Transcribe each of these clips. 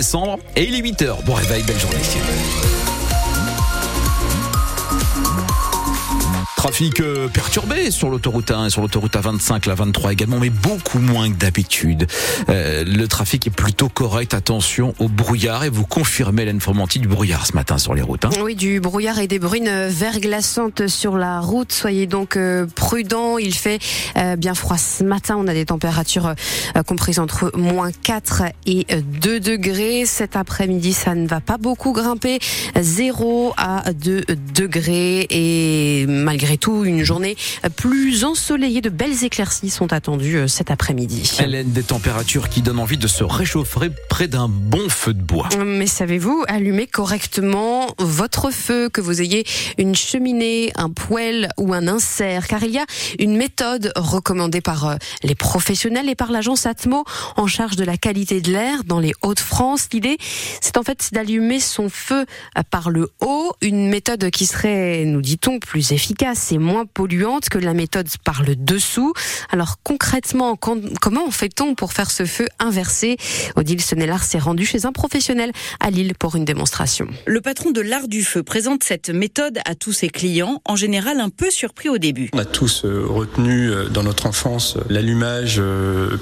décembre et il est 8h. Bon réveil, belle journée. Trafic euh, perturbé sur l'autoroute 1 et sur l'autoroute A25, la 23 également, mais beaucoup moins que d'habitude. Euh, le trafic est plutôt correct. Attention au brouillard et vous confirmez l'informatique du brouillard ce matin sur les routes. Hein. Oui, du brouillard et des bruines verglaçantes sur la route. Soyez donc euh, prudents. Il fait bien froid ce matin. On a des températures comprises entre moins 4 et 2 degrés. Cet après-midi, ça ne va pas beaucoup grimper. 0 à 2 degrés et malgré tout, une journée plus ensoleillée. De belles éclaircies sont attendues euh, cet après-midi. Hélène, des températures qui donnent envie de se réchauffer près d'un bon feu de bois. Mais savez-vous allumer correctement votre feu, que vous ayez une cheminée, un poêle ou un insert Car il y a une méthode recommandée par euh, les professionnels et par l'agence Atmo en charge de la qualité de l'air dans les Hauts-de-France. L'idée, c'est en fait d'allumer son feu euh, par le haut, une méthode qui serait, nous dit-on, plus efficace c'est moins polluante que la méthode par le dessous. Alors concrètement, comment fait-on pour faire ce feu inversé? Odile Senelard s'est rendu chez un professionnel à Lille pour une démonstration. Le patron de l'art du feu présente cette méthode à tous ses clients, en général un peu surpris au début. On a tous euh, retenu euh, dans notre enfance euh, l'allumage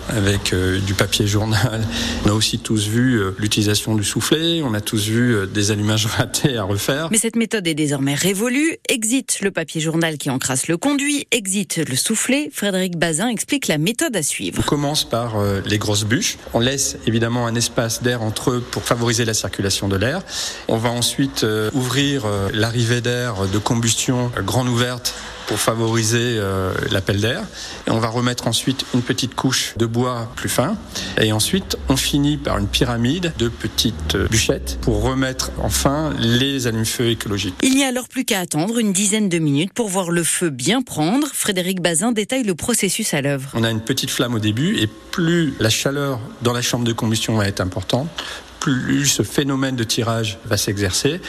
avec du papier journal. On a aussi tous vu l'utilisation du soufflet, on a tous vu des allumages ratés à refaire. Mais cette méthode est désormais révolue. Exit le papier journal qui encrasse le conduit, exit le soufflet. Frédéric Bazin explique la méthode à suivre. On commence par euh, les grosses bûches. On laisse évidemment un espace d'air entre eux pour favoriser la circulation de l'air. On va ensuite euh, ouvrir euh, l'arrivée d'air de combustion grande ouverte pour favoriser euh, l'appel d'air. Et on va remettre ensuite une petite couche de bois plus fin. Et ensuite, on finit par une pyramide de petites euh, bûchettes pour remettre enfin les allumes-feu écologiques. Il n'y a alors plus qu'à attendre une dizaine de minutes pour voir le feu bien prendre. Frédéric Bazin détaille le processus à l'œuvre. On a une petite flamme au début et plus la chaleur dans la chambre de combustion va être importante, plus ce phénomène de tirage va s'exercer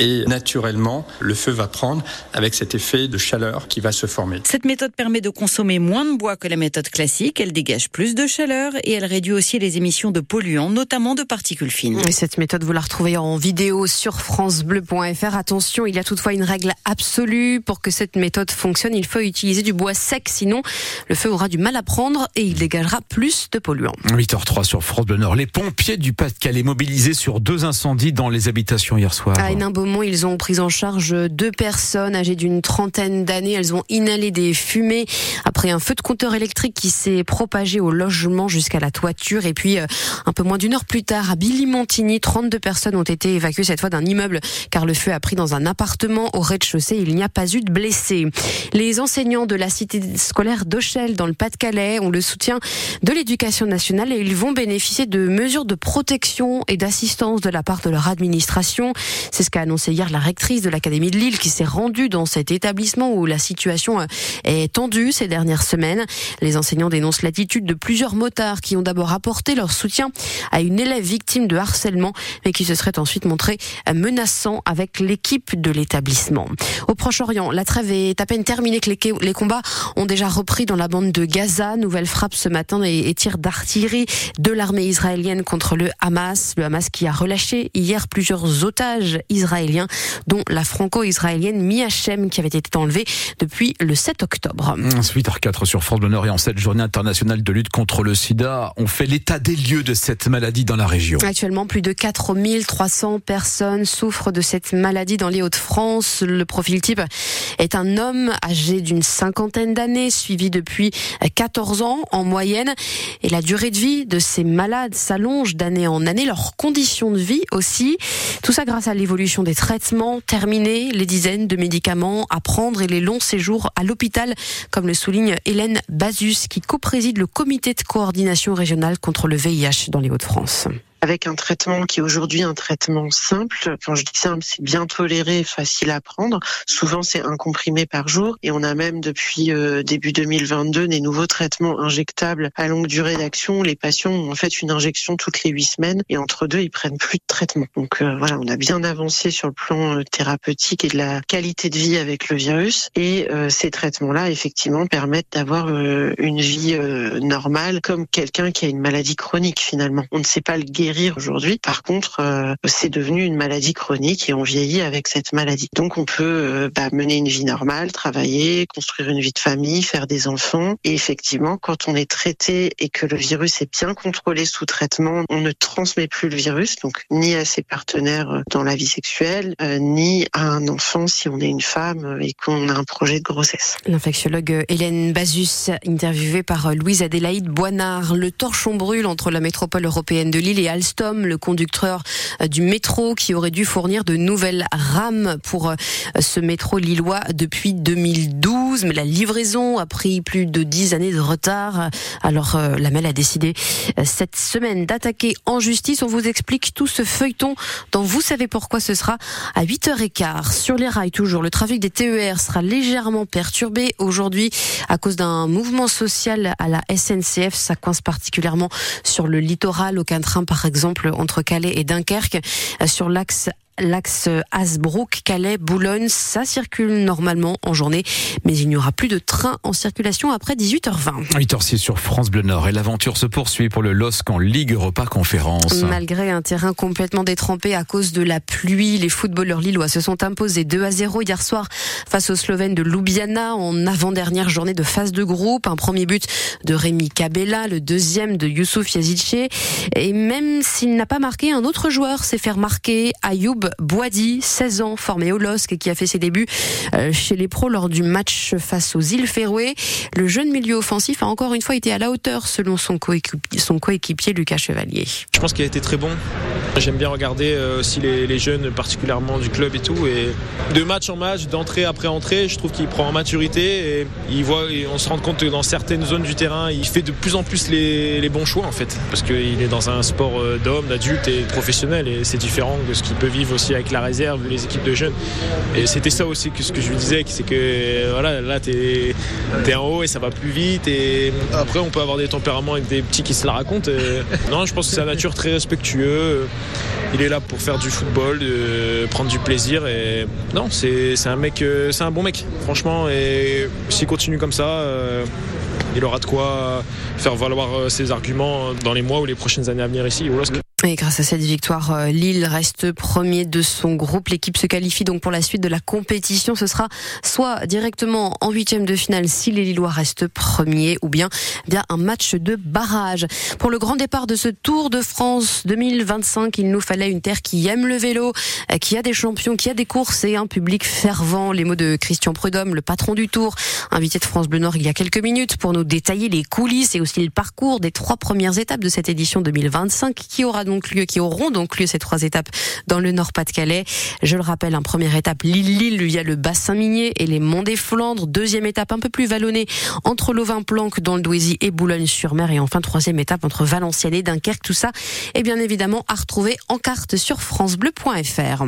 et naturellement le feu va prendre avec cet effet de chaleur qui va se former. Cette méthode permet de consommer moins de bois que la méthode classique, elle dégage plus de chaleur et elle réduit aussi les émissions de polluants, notamment de particules fines. Et cette méthode, vous la retrouvez en vidéo sur francebleu.fr. Attention, il y a toutefois une règle absolue pour que cette méthode fonctionne, il faut utiliser du bois sec, sinon le feu aura du mal à prendre et il dégagera plus de polluants. 8h03 sur France Bleu Nord. Les pompiers du Pas-de-Calais mobilisés sur deux incendies dans les habitations hier soir. À ils ont pris en charge deux personnes âgées d'une trentaine d'années. Elles ont inhalé des fumées après un feu de compteur électrique qui s'est propagé au logement jusqu'à la toiture. Et puis, euh, un peu moins d'une heure plus tard, à Billy-Montigny, 32 personnes ont été évacuées cette fois d'un immeuble car le feu a pris dans un appartement au rez-de-chaussée. Il n'y a pas eu de blessés. Les enseignants de la cité scolaire d'Auchel dans le Pas-de-Calais ont le soutien de l'éducation nationale et ils vont bénéficier de mesures de protection et d'assistance de la part de leur administration. C'est ce qu'a annoncé hier la rectrice de l'Académie de Lille qui s'est rendue dans cet établissement où la situation euh, est tendue ces dernières semaines. Les enseignants dénoncent l'attitude de plusieurs motards qui ont d'abord apporté leur soutien à une élève victime de harcèlement mais qui se serait ensuite montré menaçant avec l'équipe de l'établissement. Au Proche-Orient, la trêve est à peine terminée que les combats ont déjà repris dans la bande de Gaza. Nouvelle frappe ce matin et tirs d'artillerie de l'armée israélienne contre le Hamas. Le Hamas qui a relâché hier plusieurs otages israéliens dont la franco-israélienne Mia Shem qui avait été enlevée depuis le 7 octobre. 8h04 sur France Bleu Nord et en cette journée internationale de lutte contre le sida, on fait l'état des lieux de cette maladie dans la région. Actuellement, plus de 4300 personnes souffrent de cette maladie dans les Hauts-de-France. Le profil type est un homme âgé d'une cinquantaine d'années, suivi depuis 14 ans en moyenne. Et la durée de vie de ces malades s'allonge d'année en année, leurs conditions de vie aussi. Tout ça grâce à l'évolution des traitements terminés, les dizaines de médicaments à prendre et les longs séjours à l'hôpital, comme le souligne Hélène Bazus, qui co-préside le comité de coordination régionale contre le VIH dans les Hauts-de-France avec un traitement qui est aujourd'hui un traitement simple. Quand je dis simple, c'est bien toléré, facile à prendre. Souvent, c'est un comprimé par jour. Et on a même depuis euh, début 2022 des nouveaux traitements injectables à longue durée d'action. Les patients ont en fait une injection toutes les huit semaines et entre deux, ils prennent plus de traitement. Donc euh, voilà, on a bien avancé sur le plan euh, thérapeutique et de la qualité de vie avec le virus. Et ces traitements-là, effectivement, permettent d'avoir une vie normale comme quelqu'un qui a une maladie chronique finalement. On ne sait pas le guérir aujourd'hui. Par contre, euh, c'est devenu une maladie chronique et on vieillit avec cette maladie. Donc on peut euh, bah, mener une vie normale, travailler, construire une vie de famille, faire des enfants. Et effectivement, quand on est traité et que le virus est bien contrôlé sous traitement, on ne transmet plus le virus, donc ni à ses partenaires euh, dans la vie sexuelle, ni à un enfant si on est une femme et qu'on a un projet de grossesse. L'infectiologue Hélène Bazus, interviewée par Louise Adélaïde Boinard. Le torchon brûle entre la métropole européenne de Lille et Alstom, le conducteur du métro qui aurait dû fournir de nouvelles rames pour ce métro lillois depuis 2012. Mais la livraison a pris plus de dix années de retard. Alors euh, la MEL a décidé euh, cette semaine d'attaquer en justice. On vous explique tout ce feuilleton dont vous savez pourquoi ce sera à 8h15. Sur les rails toujours, le trafic des TER sera légèrement perturbé aujourd'hui à cause d'un mouvement social à la SNCF. Ça coince particulièrement sur le littoral. Aucun train, par exemple, entre Calais et Dunkerque. Sur l'axe l'axe Hasbrook, Calais, Boulogne, ça circule normalement en journée, mais il n'y aura plus de train en circulation après 18h20. 8h06 sur France Bleu Nord et l'aventure se poursuit pour le LOSC en Ligue Europa Conférence. Malgré un terrain complètement détrempé à cause de la pluie, les footballeurs lillois se sont imposés 2 à 0 hier soir face aux Slovènes de Ljubljana en avant-dernière journée de phase de groupe. Un premier but de Rémi Cabella, le deuxième de Youssouf Yazice. Et même s'il n'a pas marqué, un autre joueur s'est fait remarquer, Ayoub Boadi, 16 ans, formé au LOSC et qui a fait ses débuts euh, chez les pros lors du match face aux îles Féroé. Le jeune milieu offensif a encore une fois été à la hauteur selon son coéquipier, Lucas Chevalier. Je pense qu'il a été très bon. J'aime bien regarder euh, aussi les, jeunes, particulièrement du club et tout. Et de match en match, d'entrée après entrée, je trouve qu'il prend en maturité et il voit, et on se rend compte que dans certaines zones du terrain, il fait de plus en plus les, bons choix en fait. Parce qu'il est dans un sport euh, d'homme, d'adulte et professionnel et c'est différent de ce qu'il peut vivre aussi avec la réserve, les équipes de jeunes. Et c'était ça aussi que ce que je lui disais, c'est que voilà, là t'es es en haut et ça va plus vite. Et après, on peut avoir des tempéraments avec des petits qui se la racontent. non, je pense que c'est un nature très respectueux. Il est là pour faire du football, de prendre du plaisir. Et non, c'est un mec, euh, c'est un bon mec, franchement. Et s'il continue comme ça, euh, il aura de quoi faire valoir euh, ses arguments dans les mois ou les prochaines années à venir ici et grâce à cette victoire, euh, Lille reste premier de son groupe. L'équipe se qualifie donc pour la suite de la compétition. Ce sera soit directement en huitième de finale si les Lillois restent premiers, ou bien bien un match de barrage. Pour le grand départ de ce Tour de France 2025, il nous fallait une terre qui aime le vélo, euh, qui a des champions, qui a des courses et un public fervent. Les mots de Christian Prudhomme, le patron du Tour, invité de France Bleu Nord il y a quelques minutes pour nous détailler les coulisses et aussi le parcours des trois premières étapes de cette édition 2025 qui aura donc lieu, qui auront donc lieu ces trois étapes dans le Nord-Pas-de-Calais. Je le rappelle, en première étape, Lille-Lille, il y a le bassin minier et les monts des Flandres. Deuxième étape, un peu plus vallonnée, entre Lovin-Planck dans le Douaisis et Boulogne-sur-Mer. Et enfin, troisième étape entre Valenciennes et Dunkerque. Tout ça est bien évidemment à retrouver en carte sur francebleu.fr.